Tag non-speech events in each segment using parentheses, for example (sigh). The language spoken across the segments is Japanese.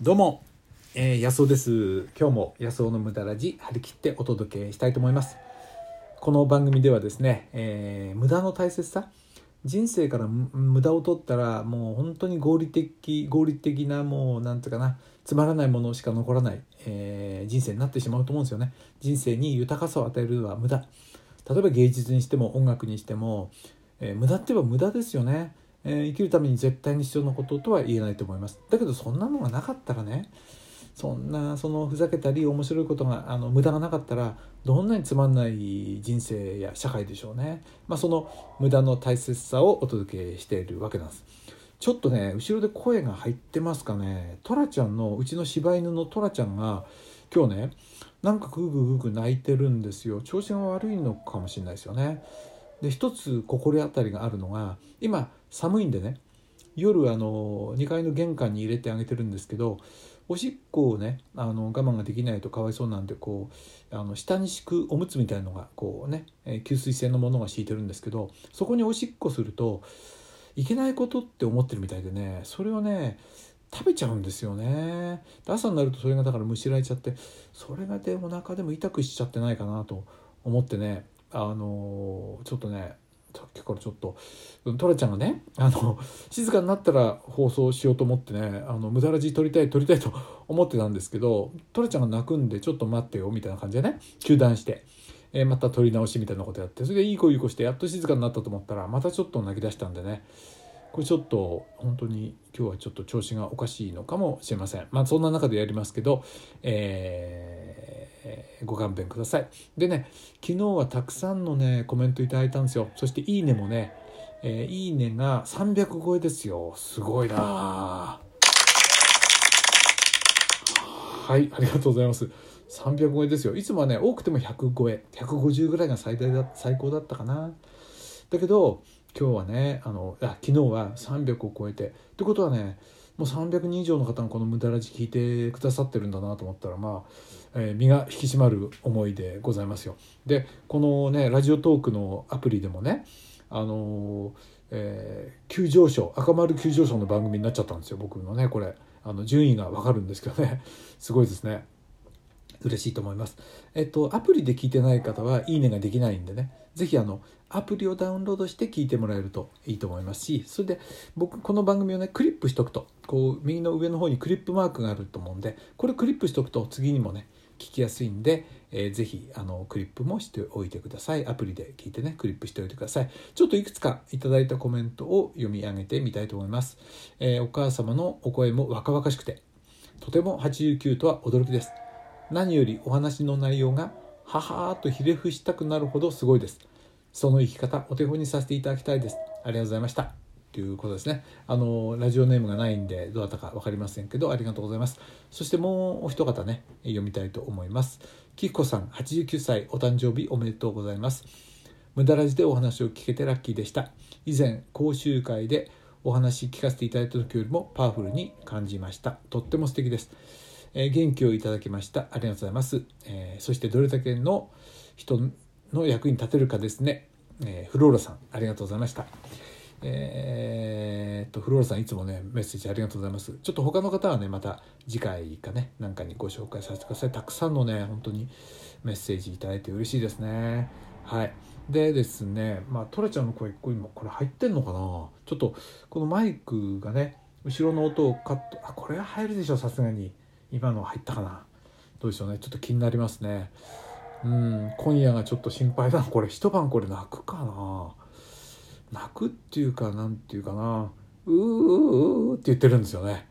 どうも、えー、安尾です。今日も安尾の無駄ラジ張り切ってお届けしたいと思います。この番組ではですね、えー、無駄の大切さ。人生から無駄を取ったらもう本当に合理的合理的なもうなんていうかなつまらないものしか残らない、えー、人生になってしまうと思うんですよね。人生に豊かさを与えるのは無駄。例えば芸術にしても音楽にしても、えー、無駄って言えば無駄ですよね。えー、生きるために絶対に必要なこととは言えないと思います。だけどそんなのがなかったらねそんなそのふざけたり面白いことがあの無駄がなかったらどんなにつまんない人生や社会でしょうね、まあ、その無駄の大切さをお届けしているわけなんです。ちょっとね後ろで声が入ってますかね。トラちゃんのうちの柴犬のトラちゃんが今日ねなんかグーグーグーグー泣いてるんですよ。調子が悪いのかもしれないですよね。で一つ心当たりがあるのが今寒いんでね夜あの2階の玄関に入れてあげてるんですけどおしっこをねあの我慢ができないとかわいそうなんでこうあの下に敷くおむつみたいのがこうね吸水性のものが敷いてるんですけどそこにおしっこするといけないことって思ってるみたいでねそれをね食べちゃうんですよね。朝になるとそれがだからむしられちゃってそれがでお腹でも痛くしちゃってないかなと思ってねあのちょっとねさっきからちょっとトラちゃんがねあの (laughs) 静かになったら放送しようと思ってねあの無駄ラジ撮りたい撮りたいと (laughs) 思ってたんですけどトラちゃんが泣くんでちょっと待ってよみたいな感じでね中断して、えー、また撮り直しみたいなことやってそれでいい子いい子してやっと静かになったと思ったらまたちょっと泣き出したんでねこれちょっと本当に今日はちょっと調子がおかしいのかもしれません。まあそんな中でやりますけどえーえー、ご勘弁ください。でね昨日はたくさんのねコメントいただいたんですよ。そしていいねもね、えー、いいねが300超えですよ。すごいな。はいありがとうございます。300超えですよ。いつもはね多くても100超え。150ぐらいが最大だ最高だったかな。だけど今日はねあのあ昨日は300を超えて。ってことはねもう300人以上の方がこの「無駄ラジ」聞いてくださってるんだなと思ったらまあ、えー、身が引き締まる思いでございますよ。でこのねラジオトークのアプリでもねあのー、えー、急上昇赤丸急上昇の番組になっちゃったんですよ僕のねこれあの順位が分かるんですけどねすごいですね。嬉しいと思います。えっと、アプリで聞いてない方は、いいねができないんでね、是非あの、アプリをダウンロードして聞いてもらえるといいと思いますし、それで、僕、この番組をね、クリップしとくと、こう、右の上の方にクリップマークがあると思うんで、これクリップしとくと、次にもね、聞きやすいんで、えー、ぜひあのクリップもしておいてください。アプリで聞いてねクリップしておいてください。ちょっといくつかいただいたコメントを読み上げてみたいと思います、えー、お母様のお声も若々しくてとても89とは驚きです。何よりお話の内容がははーとひれ伏したくなるほどすごいです。その生き方お手本にさせていただきたいです。ありがとうございました。ということですね。あのラジオネームがないんでどうだったか分かりませんけどありがとうございます。そしてもうお一方ね読みたいと思います。きこさん89歳お誕生日おめでとうございます。無駄ラジでお話を聞けてラッキーでした。以前講習会でお話聞かせていただいた時よりもパワフルに感じました。とっても素敵です。え、元気をいただきました。ありがとうございます、えー、そしてどれだけの人の役に立てるかですね、えー、フローラさんありがとうございました。えー、っとフローラさんいつもねメッセージありがとうございます。ちょっと他の方はねまた次回かねなんかにご紹介させてください。たくさんのね本当にメッセージいただいて嬉しいですね。はい。でですねまあトラちゃんの声今これ入ってんのかな？ちょっとこのマイクがね後ろの音をカット。あこれは入るでしょさすがに。今の入ったかな？どうでしょうね。ちょっと気になりますね。うん。今夜がちょっと心配だな。これ一晩これ泣くかな？泣くっていうかなんていうかな？うーうーって言ってるんですよね。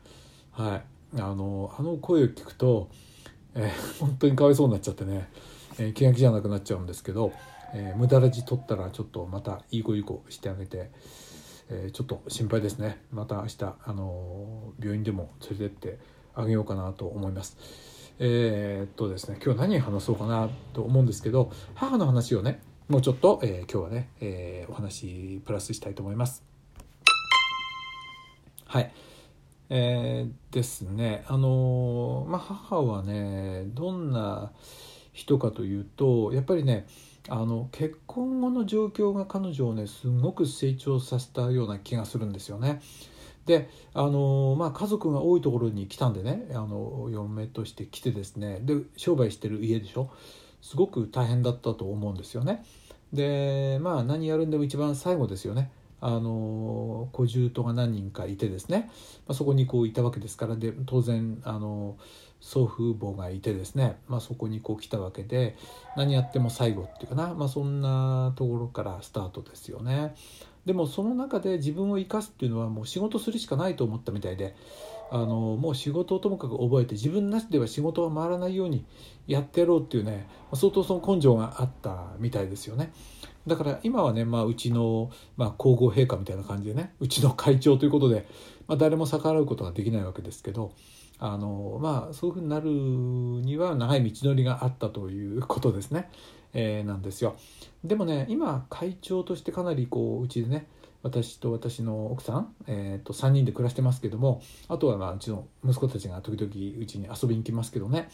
はい。あのあの声を聞くと、えー、本当にかわいそうになっちゃってね、えー、気が気じゃなくなっちゃうんですけど、えー、無駄ラジ取ったらちょっとまたいい子いい子してあげて、えー、ちょっと心配ですね。また明日あの病院でも連れてってあげようかなと思います。えー、っとですね今日何話そうかなと思うんですけど母の話をねもうちょっと、えー、今日はね、えー、お話プラスしたいと思います。はい。えー、ですねあのまあ母はねどんな人かというとやっぱりねあの結婚後の状況が彼女をねすごく成長させたような気がするんですよね。であのまあ家族が多いところに来たんでねあの嫁として来てですねで商売してる家でしょすごく大変だったと思うんですよね。でまあ何やるんでも一番最後ですよね。あの小獣が何人かいてですね、まあ、そこにこういたわけですから。で当然あの祖父母がいてですね、まあ、そこにこう来たわけで何やっても最後っていうかな、まあ、そんなところからスタートですよね。でもその中で自分を生かすっていうのはもう仕事するしかないと思ったみたいであのもう仕事をともかく覚えて自分なしでは仕事が回らないようにやってやろうっていうね相当その根性があったみたいですよね。だから今はね、まあ、うちの、まあ、皇后陛下みたいな感じでねうちの会長ということで、まあ、誰も逆らうことができないわけですけどあのまあそういうふうになるには長い道のりがあったということですね、えー、なんですよ。でもね今会長としてかなりこううちでね私と私の奥さん、えー、と3人で暮らしてますけどもあとはまあうちの息子たちが時々うちに遊びに来ますけどね、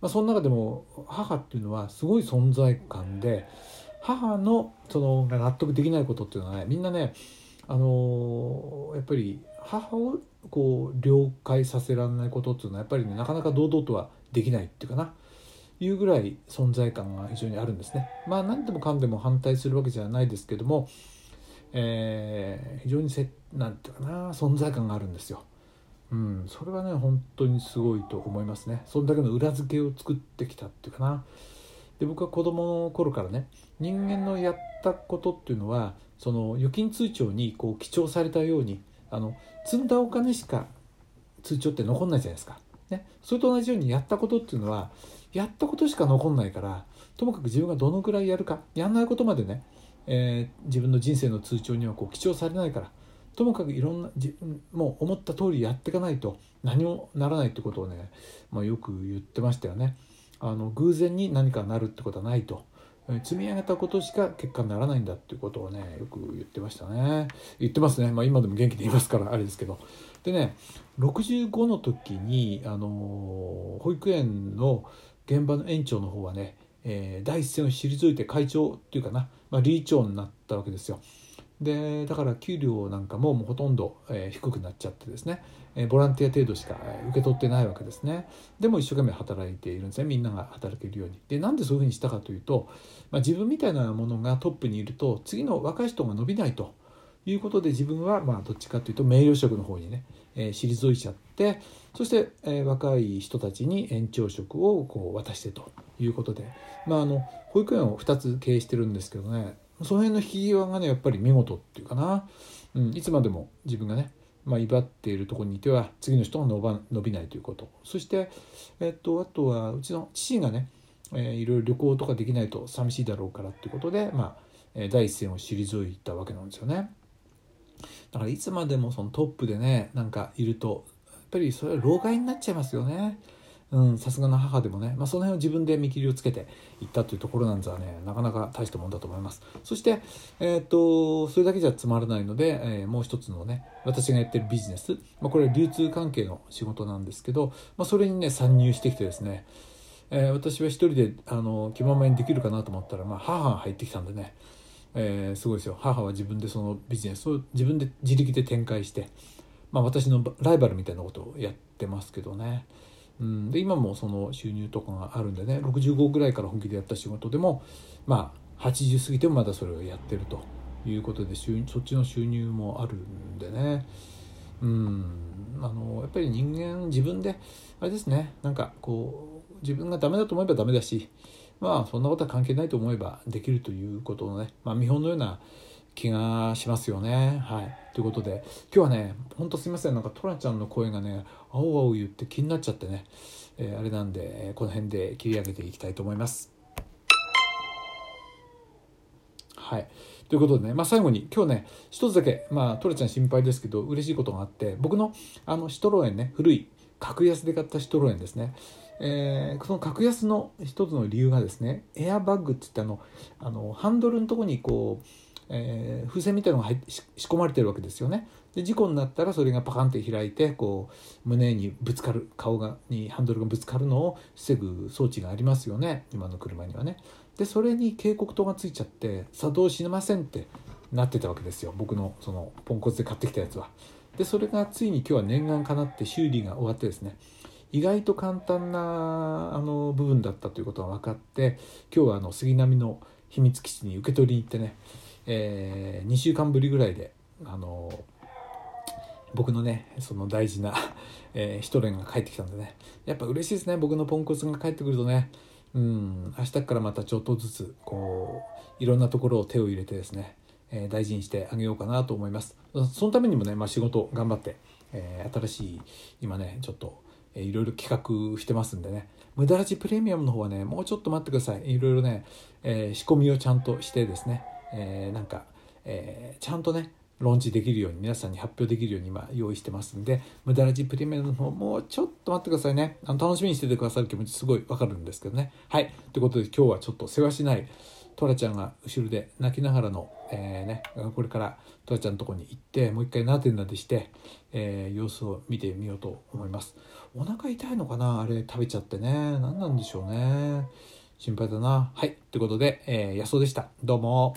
まあ、その中でも母っていうのはすごい存在感で母のその納得できないことっていうのはねみんなねあのー、やっぱり母をこう了解させられないことっていうのはやっぱりねなかなか堂々とはできないっていうかないうぐらい存在感が非常にあるんですね。まあ何でもかんでも反対するわけじゃないですけども、えー、非常にせなんていうかな存在感があるんですよ。うん、それはね本当にすごいと思いますね。そんだけの裏付けを作ってきたっていうかな。で僕は子供の頃からね人間のやったことっていうのはその預金通帳にこう記帳されたようにあの積んだお金しか通帳って残んないじゃないですか。ね、それと同じようにやったことっていうのはやったことしか残んないからともかく自分がどのくらいやるかやんないことまでね、えー、自分の人生の通帳にはこう記帳されないからともかくいろんなもう思った通りやっていかないと何もならないってことをね、まあ、よく言ってましたよね。あの偶然に何かなるってことはないと。積み上げたことしか結果にならないんだっていうことをねよく言ってましたね言ってますねまあ今でも元気でいますからあれですけどでね65の時にあの保育園の現場の園長の方はね、えー、第一線を退いて会長っていうかな、まあ、理事長になったわけですよ。でだから給料なんかももうほとんど、えー、低くなっちゃってですね、えー、ボランティア程度しか受け取ってないわけですね。でも一生懸命働いているんですねみんなが働けるように。でなんでそういうふうにしたかというと、まあ、自分みたいなものがトップにいると次の若い人が伸びないと。いうことで自分はまあどっちかというと名誉職の方にね、えー、退いちゃってそして、えー、若い人たちに園長職をこう渡してということで、まあ、あの保育園を2つ経営してるんですけどねその辺の引き際がねやっぱり見事っていうかな、うん、いつまでも自分がね、まあ、威張っているところにいては次の人が伸ば伸びないということそして、えっと、あとはうちの父がね、えー、いろいろ旅行とかできないと寂しいだろうからっていうことで、まあ、第一線を退いたわけなんですよね。だからいつまでもそのトップでねなんかいるとやっぱりそれは老害になっちゃいますよね。さすがの母でもね、まあ、その辺を自分で見切りをつけていったというところなんざねなかなか大したもんだと思います。そして、えーと、それだけじゃつまらないので、えー、もう一つのね私がやってるビジネス、まあ、これは流通関係の仕事なんですけど、まあ、それにね参入してきてですね、えー、私は一人であの気ままにできるかなと思ったら、まあ、母が入ってきたんでねえー、すごいですよ。母は自分でそのビジネスを自分で自力で展開して、まあ、私のライバルみたいなことをやってますけどね。うん、で今もその収入とかがあるんでね65ぐらいから本気でやった仕事でもまあ80過ぎてもまだそれをやってるということで収そっちの収入もあるんでね。うん。あのやっぱり人間自分であれですね。なんかこう自分がダメだと思えばダメだしまあそんなことは関係ないと思えばできるということのね、まあ、見本のような気がしますよね。はい。ということで、今日はね、ほんとすいません。なんかトラちゃんの声がね、青々言って気になっちゃってね、えー、あれなんで、この辺で切り上げていきたいと思います。はい。ということでね、まあ、最後に今日ね、一つだけ、まあ、トラちゃん心配ですけど、嬉しいことがあって、僕のあのシトロエンね、古い格安で買ったシトロエンですね。えー、その格安の一つの理由がですね、エアバッグって言ってあの、あのハンドルのとこにこう、えー、風船みたいなのが入仕込まれてるわけですよね。で事故になったらそれがパカンって開いてこう胸にぶつかる顔がにハンドルがぶつかるのを防ぐ装置がありますよね今の車にはね。でそれに警告灯がついちゃって作動しませんってなってたわけですよ僕のそのポンコツで買ってきたやつは。でそれがついに今日は念願かなって修理が終わってですね意外と簡単なあの部分だったということが分かって今日はあの杉並の秘密基地に受け取りに行ってね、えー、2週間ぶりぐらいであの僕のねその大事な、えー、一連が帰ってきたんでねやっぱ嬉しいですね僕のポンコツが帰ってくるとね。うん明日からまたちょっとずつこういろんなところを手を入れてですね、えー、大事にしてあげようかなと思います。そのためにもね、まあ、仕事頑張って、えー、新しい今ねちょっと、いろいろ企画してますんでね。無駄ラジプレミアムの方はねもうちょっと待ってください。いろいろね、えー、仕込みをちゃんとしてですね、えー、なんか、えー、ちゃんとねローンチできるように皆さんに発表できるように今用意してますんで無駄ラジプレミアムの方もうちょっと待ってくださいね。あの楽しみにしててくださる気持ちすごいわかるんですけどね。はい。ということで今日はちょっと世話しないトラちゃんが後ろで泣きながらの、えー、ね、これからトラちゃんのとこに行ってもう一回なでなでして、えー、様子を見てみようと思います。お腹痛いのかな？あれ食べちゃってね。何なんでしょうね。心配だな。はい。ということで、えー、安尾でした。どうも。